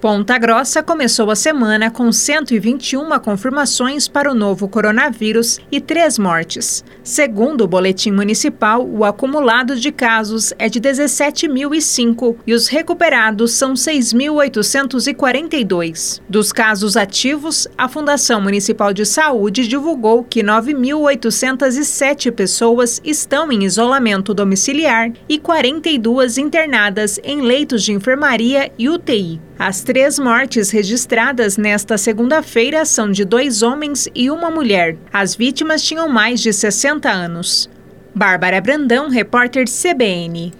Ponta Grossa começou a semana com 121 confirmações para o novo coronavírus e três mortes. Segundo o boletim municipal, o acumulado de casos é de 17.005 e os recuperados são 6.842. Dos casos ativos, a Fundação Municipal de Saúde divulgou que 9.807 pessoas estão em isolamento domiciliar e 42 internadas em leitos de enfermaria e UTI. As três mortes registradas nesta segunda-feira são de dois homens e uma mulher. As vítimas tinham mais de 60 anos. Bárbara Brandão, repórter CBN.